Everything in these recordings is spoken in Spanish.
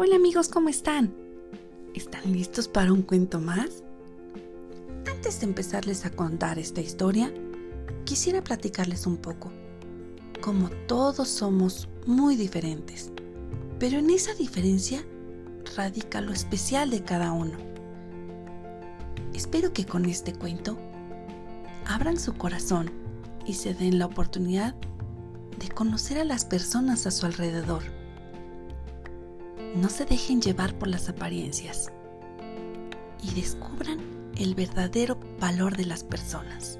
Hola amigos, ¿cómo están? ¿Están listos para un cuento más? Antes de empezarles a contar esta historia, quisiera platicarles un poco. Como todos somos muy diferentes, pero en esa diferencia radica lo especial de cada uno. Espero que con este cuento abran su corazón y se den la oportunidad de conocer a las personas a su alrededor. No se dejen llevar por las apariencias y descubran el verdadero valor de las personas.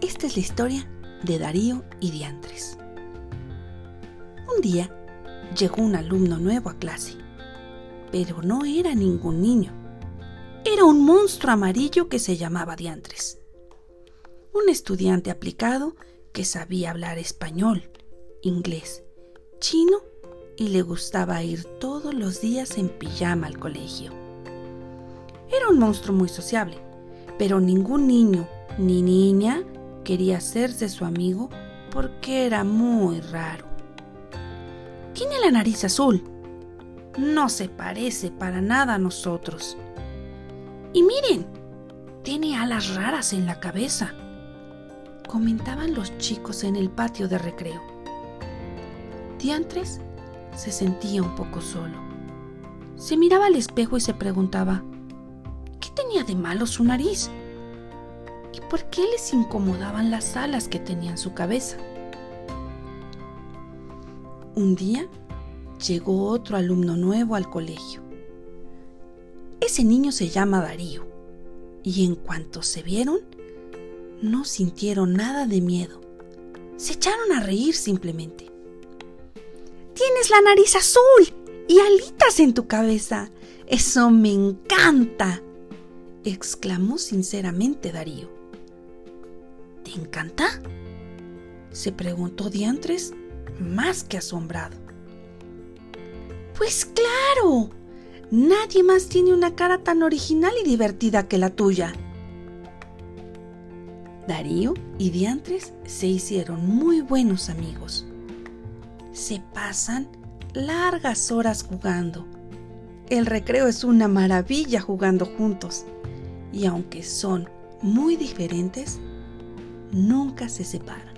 Esta es la historia de Darío y Diantres. Un día llegó un alumno nuevo a clase, pero no era ningún niño. Era un monstruo amarillo que se llamaba Diantres. Un estudiante aplicado que sabía hablar español, inglés, chino y le gustaba ir todos los días en pijama al colegio. Era un monstruo muy sociable, pero ningún niño ni niña quería hacerse su amigo porque era muy raro. Tiene la nariz azul. No se parece para nada a nosotros. Y miren, tiene alas raras en la cabeza comentaban los chicos en el patio de recreo. Diantres se sentía un poco solo. Se miraba al espejo y se preguntaba, ¿qué tenía de malo su nariz? ¿Y por qué les incomodaban las alas que tenía en su cabeza? Un día llegó otro alumno nuevo al colegio. Ese niño se llama Darío y en cuanto se vieron, no sintieron nada de miedo. Se echaron a reír simplemente. Tienes la nariz azul y alitas en tu cabeza. Eso me encanta, exclamó sinceramente Darío. ¿Te encanta? se preguntó Diantres, más que asombrado. Pues claro, nadie más tiene una cara tan original y divertida que la tuya. Darío y Diantres se hicieron muy buenos amigos se pasan largas horas jugando. El recreo es una maravilla jugando juntos y aunque son muy diferentes, nunca se separan.